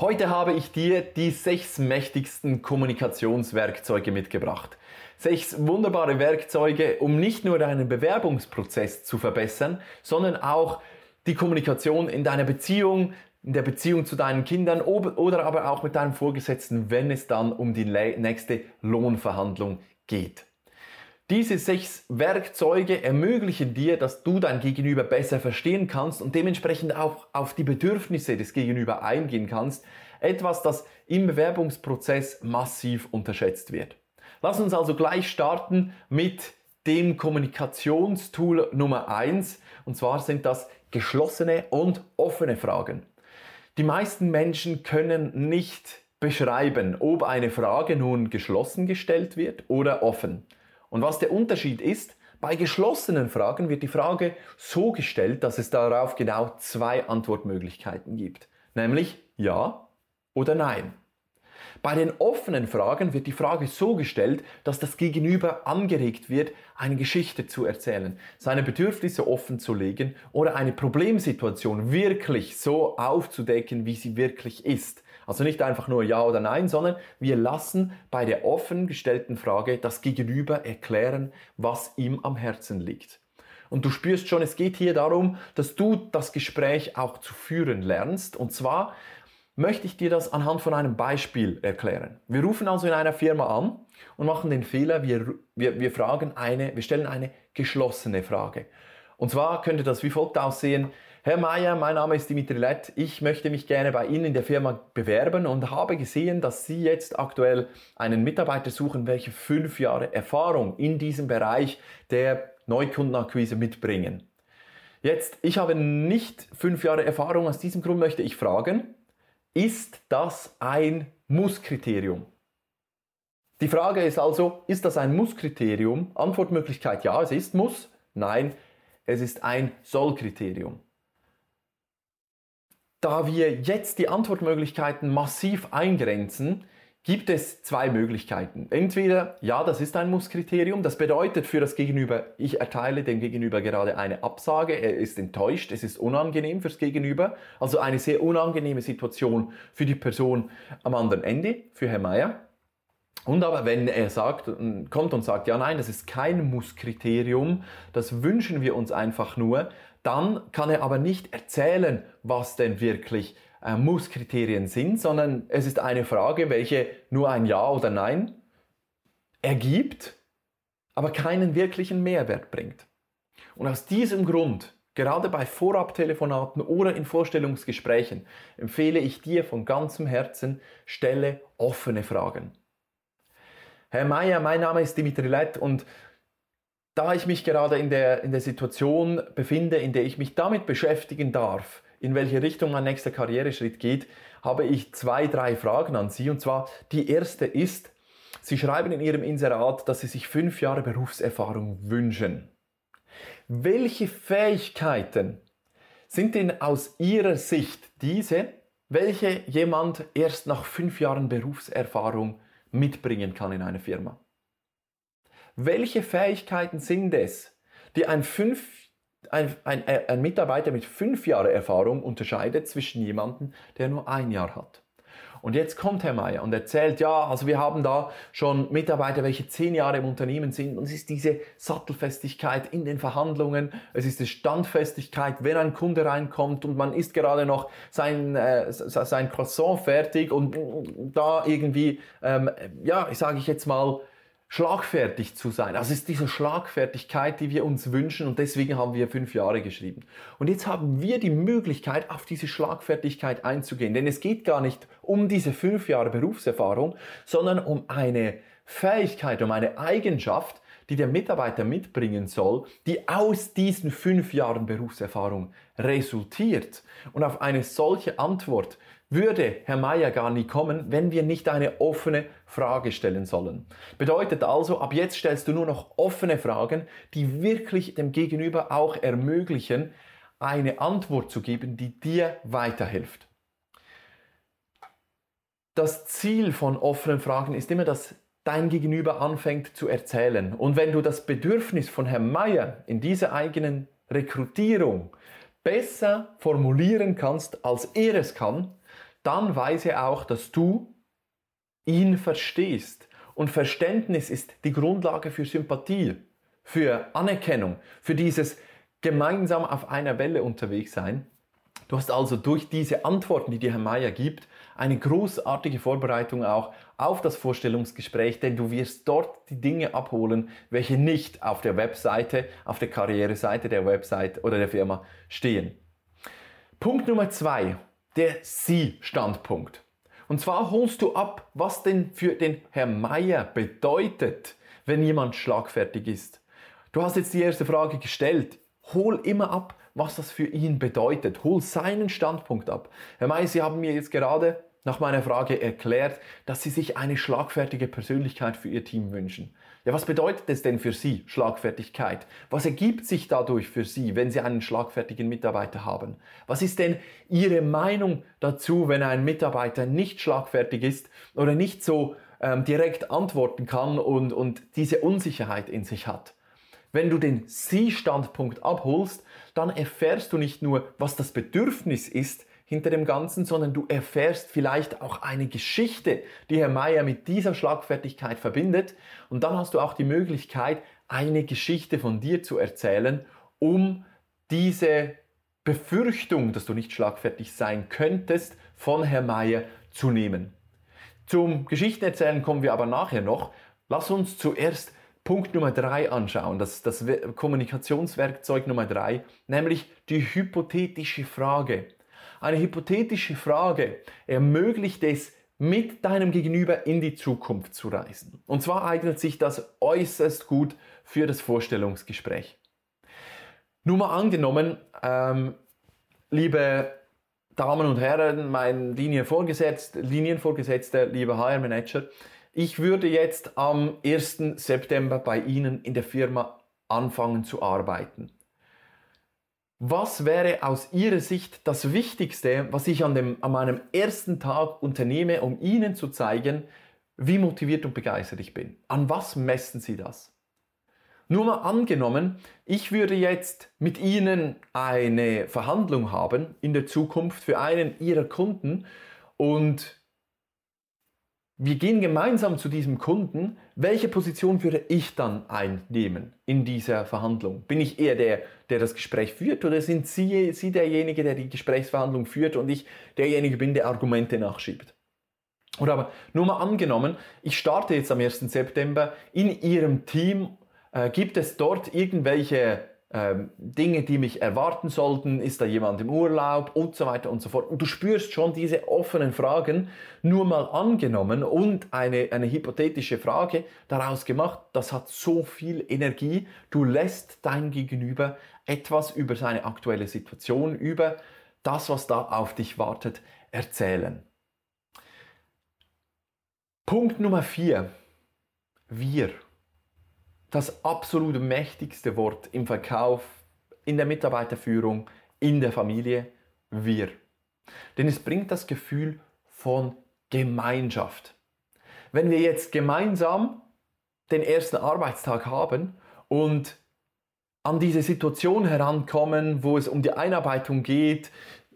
Heute habe ich dir die sechs mächtigsten Kommunikationswerkzeuge mitgebracht. Sechs wunderbare Werkzeuge, um nicht nur deinen Bewerbungsprozess zu verbessern, sondern auch die Kommunikation in deiner Beziehung, in der Beziehung zu deinen Kindern oder aber auch mit deinem Vorgesetzten, wenn es dann um die nächste Lohnverhandlung geht. Diese sechs Werkzeuge ermöglichen dir, dass du dein Gegenüber besser verstehen kannst und dementsprechend auch auf die Bedürfnisse des Gegenüber eingehen kannst. Etwas, das im Bewerbungsprozess massiv unterschätzt wird. Lass uns also gleich starten mit dem Kommunikationstool Nummer eins Und zwar sind das geschlossene und offene Fragen. Die meisten Menschen können nicht beschreiben, ob eine Frage nun geschlossen gestellt wird oder offen. Und was der Unterschied ist, bei geschlossenen Fragen wird die Frage so gestellt, dass es darauf genau zwei Antwortmöglichkeiten gibt. Nämlich ja oder nein. Bei den offenen Fragen wird die Frage so gestellt, dass das Gegenüber angeregt wird, eine Geschichte zu erzählen, seine Bedürfnisse offen zu legen oder eine Problemsituation wirklich so aufzudecken, wie sie wirklich ist. Also nicht einfach nur Ja oder Nein, sondern wir lassen bei der offen gestellten Frage das Gegenüber erklären, was ihm am Herzen liegt. Und du spürst schon, es geht hier darum, dass du das Gespräch auch zu führen lernst. Und zwar möchte ich dir das anhand von einem Beispiel erklären. Wir rufen also in einer Firma an und machen den Fehler, wir, wir, wir fragen eine, wir stellen eine geschlossene Frage. Und zwar könnte das wie folgt aussehen. Herr Mayer, mein Name ist Dimitri Lett. Ich möchte mich gerne bei Ihnen in der Firma bewerben und habe gesehen, dass Sie jetzt aktuell einen Mitarbeiter suchen, welcher fünf Jahre Erfahrung in diesem Bereich der Neukundenakquise mitbringen. Jetzt, ich habe nicht fünf Jahre Erfahrung, aus diesem Grund möchte ich fragen, ist das ein Musskriterium? Die Frage ist also, ist das ein Musskriterium? Antwortmöglichkeit ja, es ist Muss. Nein, es ist ein Sollkriterium. Da wir jetzt die Antwortmöglichkeiten massiv eingrenzen, gibt es zwei Möglichkeiten. Entweder, ja, das ist ein Musskriterium, das bedeutet für das Gegenüber, ich erteile dem Gegenüber gerade eine Absage, er ist enttäuscht, es ist unangenehm fürs Gegenüber, also eine sehr unangenehme Situation für die Person am anderen Ende, für Herr Meier. Und aber wenn er sagt, kommt und sagt, ja, nein, das ist kein Musskriterium, das wünschen wir uns einfach nur, dann kann er aber nicht erzählen, was denn wirklich äh, Musskriterien sind, sondern es ist eine Frage, welche nur ein Ja oder Nein ergibt, aber keinen wirklichen Mehrwert bringt. Und aus diesem Grund, gerade bei Vorabtelefonaten oder in Vorstellungsgesprächen, empfehle ich dir von ganzem Herzen, stelle offene Fragen. Herr Mayer, mein Name ist Dimitri Lett und da ich mich gerade in der, in der Situation befinde, in der ich mich damit beschäftigen darf, in welche Richtung mein nächster Karriereschritt geht, habe ich zwei, drei Fragen an Sie. Und zwar die erste ist, Sie schreiben in Ihrem Inserat, dass Sie sich fünf Jahre Berufserfahrung wünschen. Welche Fähigkeiten sind denn aus Ihrer Sicht diese, welche jemand erst nach fünf Jahren Berufserfahrung mitbringen kann in einer Firma? Welche Fähigkeiten sind es, die ein fünf ein, ein, ein Mitarbeiter mit fünf Jahren Erfahrung unterscheidet zwischen jemandem, der nur ein Jahr hat. Und jetzt kommt Herr Meier und erzählt, ja, also wir haben da schon Mitarbeiter, welche zehn Jahre im Unternehmen sind und es ist diese Sattelfestigkeit in den Verhandlungen, es ist die Standfestigkeit, wenn ein Kunde reinkommt und man ist gerade noch sein, äh, sein Croissant fertig und da irgendwie, ähm, ja, sage ich jetzt mal, schlagfertig zu sein. Es ist diese Schlagfertigkeit, die wir uns wünschen und deswegen haben wir fünf Jahre geschrieben. Und jetzt haben wir die Möglichkeit, auf diese Schlagfertigkeit einzugehen. Denn es geht gar nicht um diese fünf Jahre Berufserfahrung, sondern um eine Fähigkeit, um eine Eigenschaft, die der Mitarbeiter mitbringen soll, die aus diesen fünf Jahren Berufserfahrung resultiert. Und auf eine solche Antwort würde Herr Meier gar nie kommen, wenn wir nicht eine offene Frage stellen sollen. Bedeutet also, ab jetzt stellst du nur noch offene Fragen, die wirklich dem Gegenüber auch ermöglichen, eine Antwort zu geben, die dir weiterhilft. Das Ziel von offenen Fragen ist immer, dass dein Gegenüber anfängt zu erzählen. Und wenn du das Bedürfnis von Herrn Meier in dieser eigenen Rekrutierung besser formulieren kannst, als er es kann, dann weiß er auch, dass du ihn verstehst. Und Verständnis ist die Grundlage für Sympathie, für Anerkennung, für dieses gemeinsam auf einer Welle unterwegs sein. Du hast also durch diese Antworten, die dir Herr Meier gibt, eine großartige Vorbereitung auch auf das Vorstellungsgespräch, denn du wirst dort die Dinge abholen, welche nicht auf der Webseite, auf der Karriereseite der Website oder der Firma stehen. Punkt Nummer zwei, der Sie-Standpunkt. Und zwar holst du ab, was denn für den Herr Meier bedeutet, wenn jemand schlagfertig ist. Du hast jetzt die erste Frage gestellt. Hol immer ab, was das für ihn bedeutet. Hol seinen Standpunkt ab. Herr May, Sie haben mir jetzt gerade nach meiner Frage erklärt, dass Sie sich eine schlagfertige Persönlichkeit für Ihr Team wünschen. Ja, was bedeutet es denn für Sie, Schlagfertigkeit? Was ergibt sich dadurch für Sie, wenn Sie einen schlagfertigen Mitarbeiter haben? Was ist denn Ihre Meinung dazu, wenn ein Mitarbeiter nicht schlagfertig ist oder nicht so ähm, direkt antworten kann und, und diese Unsicherheit in sich hat? Wenn du den Sie-Standpunkt abholst, dann erfährst du nicht nur, was das Bedürfnis ist hinter dem Ganzen, sondern du erfährst vielleicht auch eine Geschichte, die Herr Meier mit dieser Schlagfertigkeit verbindet. Und dann hast du auch die Möglichkeit, eine Geschichte von dir zu erzählen, um diese Befürchtung, dass du nicht schlagfertig sein könntest, von Herr Meier zu nehmen. Zum Geschichtenerzählen kommen wir aber nachher noch. Lass uns zuerst Punkt Nummer drei anschauen, das, das Kommunikationswerkzeug Nummer drei, nämlich die hypothetische Frage. Eine hypothetische Frage ermöglicht es, mit deinem Gegenüber in die Zukunft zu reisen. Und zwar eignet sich das äußerst gut für das Vorstellungsgespräch. Nur mal angenommen, ähm, liebe Damen und Herren, mein Linienvorgesetzter, Linienvorgesetzter, lieber HR-Manager, ich würde jetzt am 1. September bei Ihnen in der Firma anfangen zu arbeiten. Was wäre aus Ihrer Sicht das Wichtigste, was ich an, dem, an meinem ersten Tag unternehme, um Ihnen zu zeigen, wie motiviert und begeistert ich bin? An was messen Sie das? Nur mal angenommen, ich würde jetzt mit Ihnen eine Verhandlung haben in der Zukunft für einen Ihrer Kunden und wir gehen gemeinsam zu diesem Kunden. Welche Position würde ich dann einnehmen in dieser Verhandlung? Bin ich eher der, der das Gespräch führt oder sind Sie, Sie derjenige, der die Gesprächsverhandlung führt und ich derjenige bin, der Argumente nachschiebt? Oder aber nur mal angenommen, ich starte jetzt am 1. September in Ihrem Team. Äh, gibt es dort irgendwelche ähm, Dinge, die mich erwarten sollten, ist da jemand im Urlaub und so weiter und so fort. Und du spürst schon diese offenen Fragen nur mal angenommen und eine, eine hypothetische Frage daraus gemacht, das hat so viel Energie. Du lässt dein Gegenüber etwas über seine aktuelle Situation, über das, was da auf dich wartet, erzählen. Punkt Nummer vier. Wir das absolut mächtigste Wort im Verkauf, in der Mitarbeiterführung, in der Familie, wir. Denn es bringt das Gefühl von Gemeinschaft. Wenn wir jetzt gemeinsam den ersten Arbeitstag haben und an diese Situation herankommen, wo es um die Einarbeitung geht,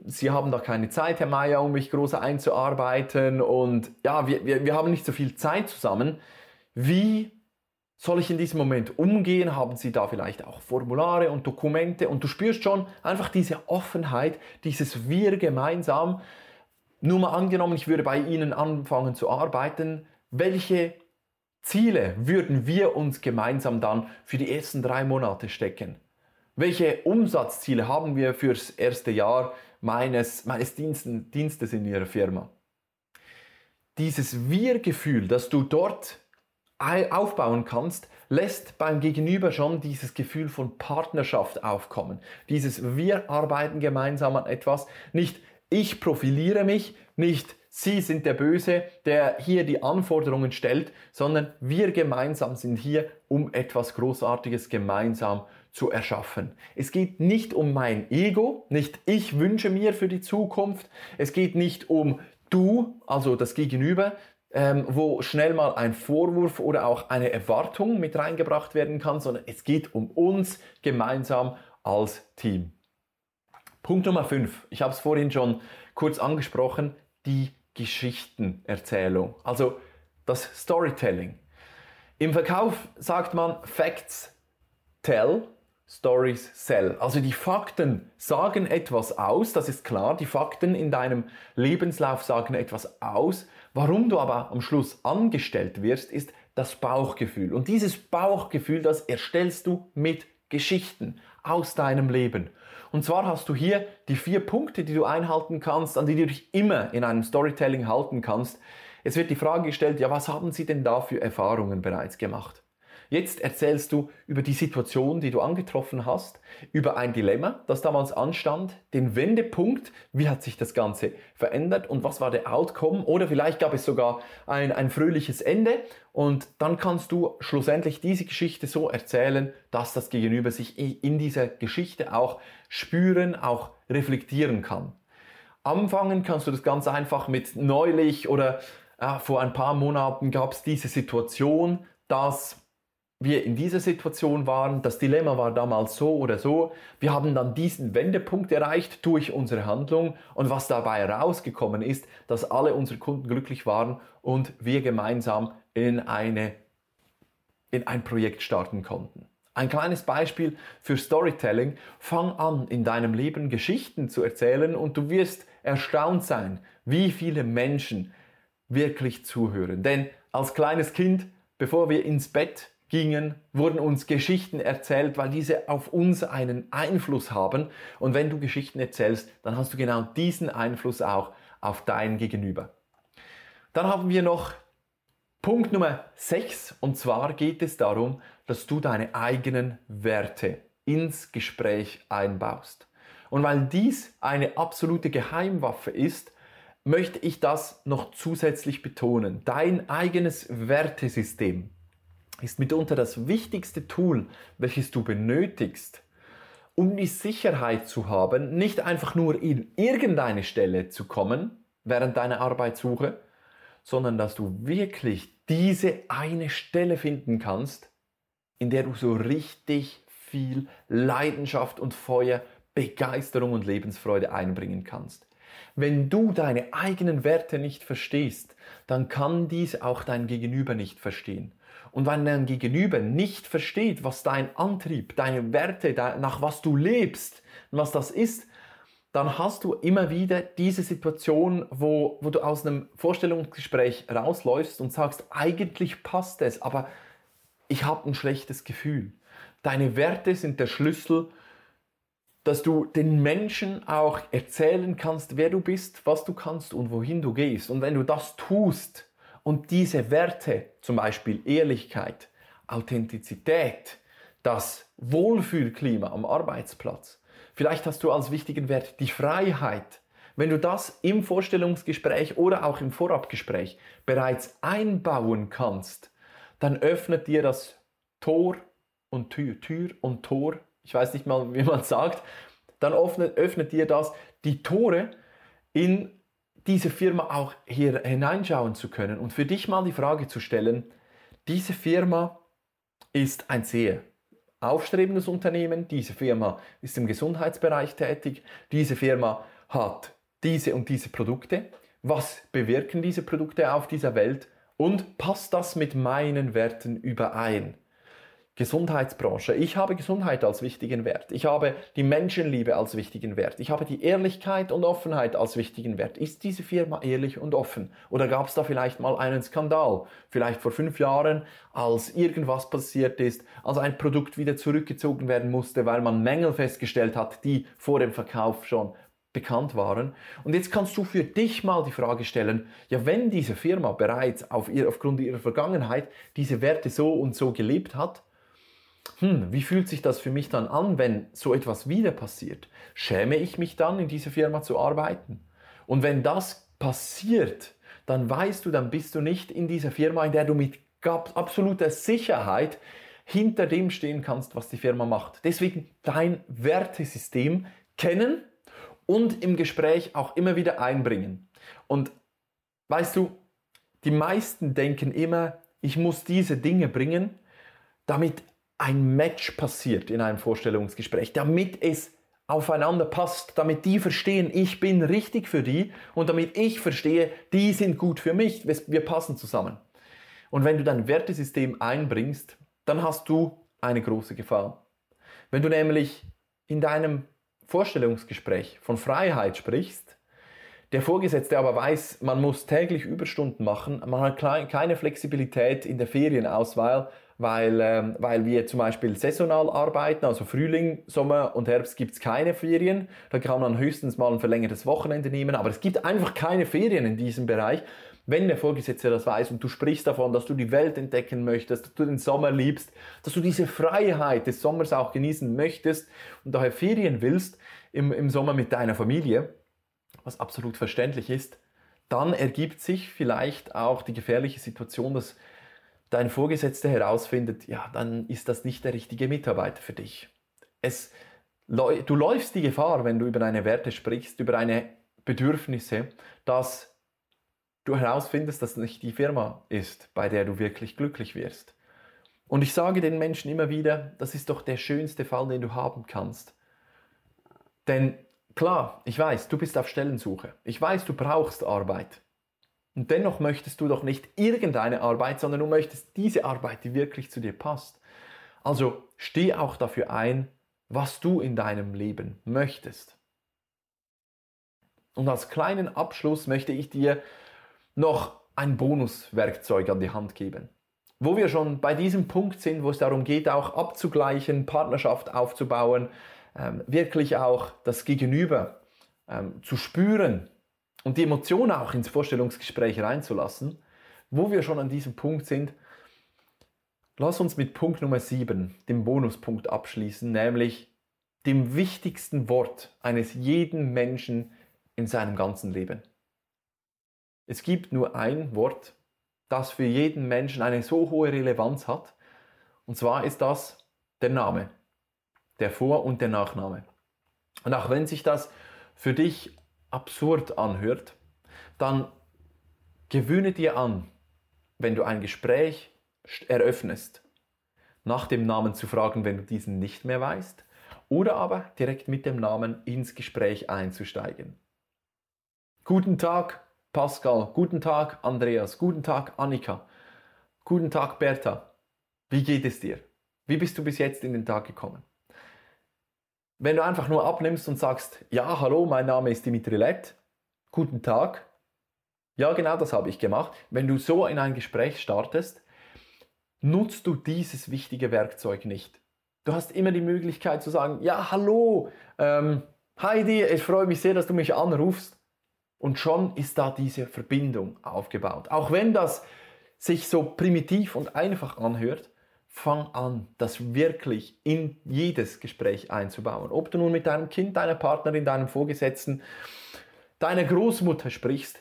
Sie haben da keine Zeit, Herr Meier, um mich groß einzuarbeiten und ja, wir, wir, wir haben nicht so viel Zeit zusammen. Wie soll ich in diesem Moment umgehen? Haben Sie da vielleicht auch Formulare und Dokumente? Und du spürst schon einfach diese Offenheit, dieses Wir gemeinsam. Nur mal angenommen, ich würde bei Ihnen anfangen zu arbeiten. Welche Ziele würden wir uns gemeinsam dann für die ersten drei Monate stecken? Welche Umsatzziele haben wir fürs erste Jahr meines, meines Dienstes in Ihrer Firma? Dieses Wir-Gefühl, das du dort aufbauen kannst, lässt beim Gegenüber schon dieses Gefühl von Partnerschaft aufkommen. Dieses wir arbeiten gemeinsam an etwas, nicht ich profiliere mich, nicht Sie sind der Böse, der hier die Anforderungen stellt, sondern wir gemeinsam sind hier, um etwas Großartiges gemeinsam zu erschaffen. Es geht nicht um mein Ego, nicht ich wünsche mir für die Zukunft, es geht nicht um du, also das Gegenüber, ähm, wo schnell mal ein Vorwurf oder auch eine Erwartung mit reingebracht werden kann, sondern es geht um uns gemeinsam als Team. Punkt Nummer 5. Ich habe es vorhin schon kurz angesprochen, die Geschichtenerzählung, also das Storytelling. Im Verkauf sagt man Facts tell, Stories sell. Also die Fakten sagen etwas aus, das ist klar. Die Fakten in deinem Lebenslauf sagen etwas aus. Warum du aber am Schluss angestellt wirst, ist das Bauchgefühl. Und dieses Bauchgefühl, das erstellst du mit Geschichten aus deinem Leben. Und zwar hast du hier die vier Punkte, die du einhalten kannst, an die du dich immer in einem Storytelling halten kannst. Es wird die Frage gestellt, ja, was haben Sie denn da für Erfahrungen bereits gemacht? Jetzt erzählst du über die Situation, die du angetroffen hast, über ein Dilemma, das damals anstand, den Wendepunkt, wie hat sich das Ganze verändert und was war der Outcome? Oder vielleicht gab es sogar ein, ein fröhliches Ende. Und dann kannst du schlussendlich diese Geschichte so erzählen, dass das Gegenüber sich in dieser Geschichte auch spüren, auch reflektieren kann. Anfangen kannst du das ganz einfach mit neulich oder äh, vor ein paar Monaten gab es diese Situation, dass wir in dieser Situation waren. Das Dilemma war damals so oder so. Wir haben dann diesen Wendepunkt erreicht durch unsere Handlung und was dabei herausgekommen ist, dass alle unsere Kunden glücklich waren und wir gemeinsam in, eine, in ein Projekt starten konnten. Ein kleines Beispiel für Storytelling. Fang an, in deinem Leben Geschichten zu erzählen und du wirst erstaunt sein, wie viele Menschen wirklich zuhören. Denn als kleines Kind, bevor wir ins Bett gingen, wurden uns Geschichten erzählt, weil diese auf uns einen Einfluss haben. Und wenn du Geschichten erzählst, dann hast du genau diesen Einfluss auch auf dein Gegenüber. Dann haben wir noch Punkt Nummer 6 und zwar geht es darum, dass du deine eigenen Werte ins Gespräch einbaust. Und weil dies eine absolute Geheimwaffe ist, möchte ich das noch zusätzlich betonen. Dein eigenes Wertesystem ist mitunter das wichtigste Tool, welches du benötigst, um die Sicherheit zu haben, nicht einfach nur in irgendeine Stelle zu kommen während deiner Arbeitssuche, sondern dass du wirklich diese eine Stelle finden kannst, in der du so richtig viel Leidenschaft und Feuer, Begeisterung und Lebensfreude einbringen kannst. Wenn du deine eigenen Werte nicht verstehst, dann kann dies auch dein Gegenüber nicht verstehen. Und wenn dein Gegenüber nicht versteht, was dein Antrieb, deine Werte, nach was du lebst, was das ist, dann hast du immer wieder diese Situation, wo, wo du aus einem Vorstellungsgespräch rausläufst und sagst, eigentlich passt es, aber ich habe ein schlechtes Gefühl. Deine Werte sind der Schlüssel, dass du den Menschen auch erzählen kannst, wer du bist, was du kannst und wohin du gehst. Und wenn du das tust, und diese Werte, zum Beispiel Ehrlichkeit, Authentizität, das Wohlfühlklima am Arbeitsplatz, vielleicht hast du als wichtigen Wert die Freiheit. Wenn du das im Vorstellungsgespräch oder auch im Vorabgespräch bereits einbauen kannst, dann öffnet dir das Tor und Tür, Tür und Tor, ich weiß nicht mal, wie man sagt, dann öffnet, öffnet dir das die Tore in diese Firma auch hier hineinschauen zu können. Und für dich mal die Frage zu stellen, diese Firma ist ein sehr aufstrebendes Unternehmen, diese Firma ist im Gesundheitsbereich tätig, diese Firma hat diese und diese Produkte, was bewirken diese Produkte auf dieser Welt? Und passt das mit meinen Werten überein? Gesundheitsbranche. Ich habe Gesundheit als wichtigen Wert. Ich habe die Menschenliebe als wichtigen Wert. Ich habe die Ehrlichkeit und Offenheit als wichtigen Wert. Ist diese Firma ehrlich und offen? Oder gab es da vielleicht mal einen Skandal? Vielleicht vor fünf Jahren, als irgendwas passiert ist, als ein Produkt wieder zurückgezogen werden musste, weil man Mängel festgestellt hat, die vor dem Verkauf schon bekannt waren. Und jetzt kannst du für dich mal die Frage stellen, ja, wenn diese Firma bereits auf ihr, aufgrund ihrer Vergangenheit diese Werte so und so gelebt hat, hm, wie fühlt sich das für mich dann an, wenn so etwas wieder passiert? Schäme ich mich dann, in dieser Firma zu arbeiten? Und wenn das passiert, dann weißt du, dann bist du nicht in dieser Firma, in der du mit absoluter Sicherheit hinter dem stehen kannst, was die Firma macht. Deswegen dein Wertesystem kennen und im Gespräch auch immer wieder einbringen. Und weißt du, die meisten denken immer, ich muss diese Dinge bringen, damit ein Match passiert in einem Vorstellungsgespräch, damit es aufeinander passt, damit die verstehen, ich bin richtig für die und damit ich verstehe, die sind gut für mich, wir passen zusammen. Und wenn du dein Wertesystem einbringst, dann hast du eine große Gefahr. Wenn du nämlich in deinem Vorstellungsgespräch von Freiheit sprichst, der Vorgesetzte aber weiß, man muss täglich Überstunden machen, man hat keine Flexibilität in der Ferienauswahl, weil, ähm, weil wir zum Beispiel saisonal arbeiten, also Frühling, Sommer und Herbst gibt es keine Ferien. Da kann man höchstens mal ein verlängertes Wochenende nehmen, aber es gibt einfach keine Ferien in diesem Bereich. Wenn der Vorgesetzte das weiß und du sprichst davon, dass du die Welt entdecken möchtest, dass du den Sommer liebst, dass du diese Freiheit des Sommers auch genießen möchtest und daher Ferien willst im, im Sommer mit deiner Familie, was absolut verständlich ist, dann ergibt sich vielleicht auch die gefährliche Situation, dass dein Vorgesetzter herausfindet, ja, dann ist das nicht der richtige Mitarbeiter für dich. Es, du läufst die Gefahr, wenn du über deine Werte sprichst, über deine Bedürfnisse, dass du herausfindest, dass nicht die Firma ist, bei der du wirklich glücklich wirst. Und ich sage den Menschen immer wieder, das ist doch der schönste Fall, den du haben kannst. Denn klar, ich weiß, du bist auf Stellensuche. Ich weiß, du brauchst Arbeit. Und dennoch möchtest du doch nicht irgendeine Arbeit, sondern du möchtest diese Arbeit, die wirklich zu dir passt. Also steh auch dafür ein, was du in deinem Leben möchtest. Und als kleinen Abschluss möchte ich dir noch ein Bonuswerkzeug an die Hand geben. Wo wir schon bei diesem Punkt sind, wo es darum geht, auch abzugleichen, Partnerschaft aufzubauen, ähm, wirklich auch das Gegenüber ähm, zu spüren, und die Emotionen auch ins Vorstellungsgespräch reinzulassen, wo wir schon an diesem Punkt sind, lass uns mit Punkt Nummer 7, dem Bonuspunkt abschließen, nämlich dem wichtigsten Wort eines jeden Menschen in seinem ganzen Leben. Es gibt nur ein Wort, das für jeden Menschen eine so hohe Relevanz hat, und zwar ist das der Name, der Vor- und der Nachname. Und auch wenn sich das für dich absurd anhört, dann gewöhne dir an, wenn du ein Gespräch eröffnest, nach dem Namen zu fragen, wenn du diesen nicht mehr weißt, oder aber direkt mit dem Namen ins Gespräch einzusteigen. Guten Tag, Pascal. Guten Tag, Andreas. Guten Tag, Annika. Guten Tag, Bertha. Wie geht es dir? Wie bist du bis jetzt in den Tag gekommen? Wenn du einfach nur abnimmst und sagst, ja, hallo, mein Name ist Dimitri Lett, guten Tag. Ja, genau das habe ich gemacht. Wenn du so in ein Gespräch startest, nutzt du dieses wichtige Werkzeug nicht. Du hast immer die Möglichkeit zu sagen, ja, hallo, ähm, Heidi, ich freue mich sehr, dass du mich anrufst. Und schon ist da diese Verbindung aufgebaut. Auch wenn das sich so primitiv und einfach anhört, fang an, das wirklich in jedes Gespräch einzubauen. Ob du nun mit deinem Kind, deiner Partnerin, deinem Vorgesetzten, deiner Großmutter sprichst,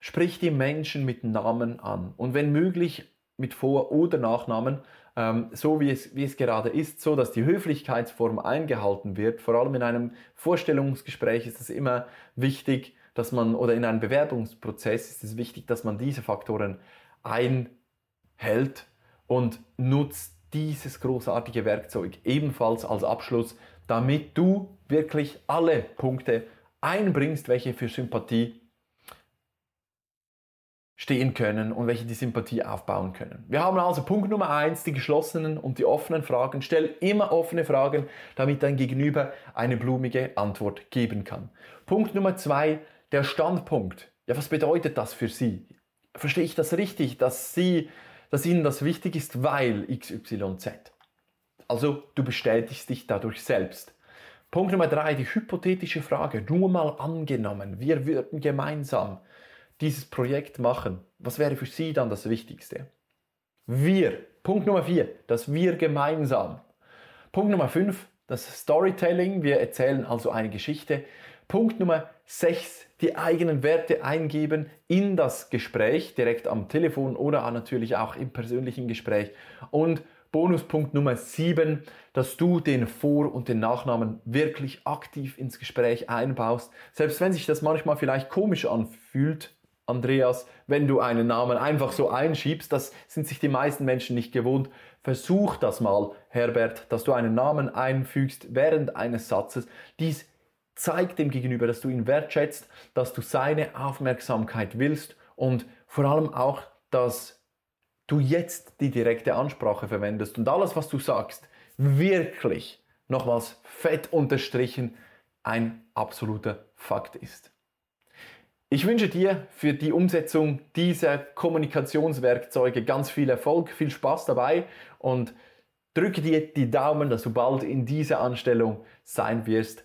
sprich die Menschen mit Namen an. Und wenn möglich mit Vor- oder Nachnamen, ähm, so wie es, wie es gerade ist, so dass die Höflichkeitsform eingehalten wird. Vor allem in einem Vorstellungsgespräch ist es immer wichtig, dass man, oder in einem Bewerbungsprozess ist es wichtig, dass man diese Faktoren einhält und nutzt dieses großartige Werkzeug ebenfalls als Abschluss, damit du wirklich alle Punkte einbringst, welche für Sympathie stehen können und welche die Sympathie aufbauen können. Wir haben also Punkt Nummer eins, die geschlossenen und die offenen Fragen. Stell immer offene Fragen, damit dein Gegenüber eine blumige Antwort geben kann. Punkt Nummer zwei, der Standpunkt. Ja, was bedeutet das für Sie? Verstehe ich das richtig, dass Sie dass ihnen das wichtig ist, weil XYZ. Also du bestätigst dich dadurch selbst. Punkt Nummer drei, die hypothetische Frage. Nur mal angenommen, wir würden gemeinsam dieses Projekt machen. Was wäre für Sie dann das Wichtigste? Wir. Punkt Nummer vier, das Wir gemeinsam. Punkt Nummer fünf, das Storytelling. Wir erzählen also eine Geschichte. Punkt Nummer sechs die eigenen Werte eingeben in das Gespräch, direkt am Telefon oder natürlich auch im persönlichen Gespräch. Und Bonuspunkt Nummer 7, dass du den Vor- und den Nachnamen wirklich aktiv ins Gespräch einbaust. Selbst wenn sich das manchmal vielleicht komisch anfühlt, Andreas, wenn du einen Namen einfach so einschiebst, das sind sich die meisten Menschen nicht gewohnt. Versuch das mal, Herbert, dass du einen Namen einfügst während eines Satzes. Dies zeigt dem Gegenüber, dass du ihn wertschätzt, dass du seine Aufmerksamkeit willst und vor allem auch, dass du jetzt die direkte Ansprache verwendest und alles, was du sagst, wirklich, nochmals fett unterstrichen, ein absoluter Fakt ist. Ich wünsche dir für die Umsetzung dieser Kommunikationswerkzeuge ganz viel Erfolg, viel Spaß dabei und drücke dir die Daumen, dass du bald in dieser Anstellung sein wirst,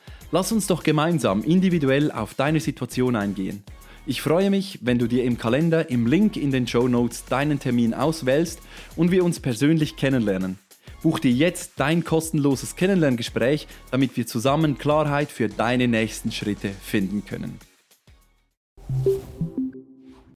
Lass uns doch gemeinsam individuell auf deine Situation eingehen. Ich freue mich, wenn du dir im Kalender im Link in den Show Notes deinen Termin auswählst und wir uns persönlich kennenlernen. Buch dir jetzt dein kostenloses Kennenlerngespräch, damit wir zusammen Klarheit für deine nächsten Schritte finden können.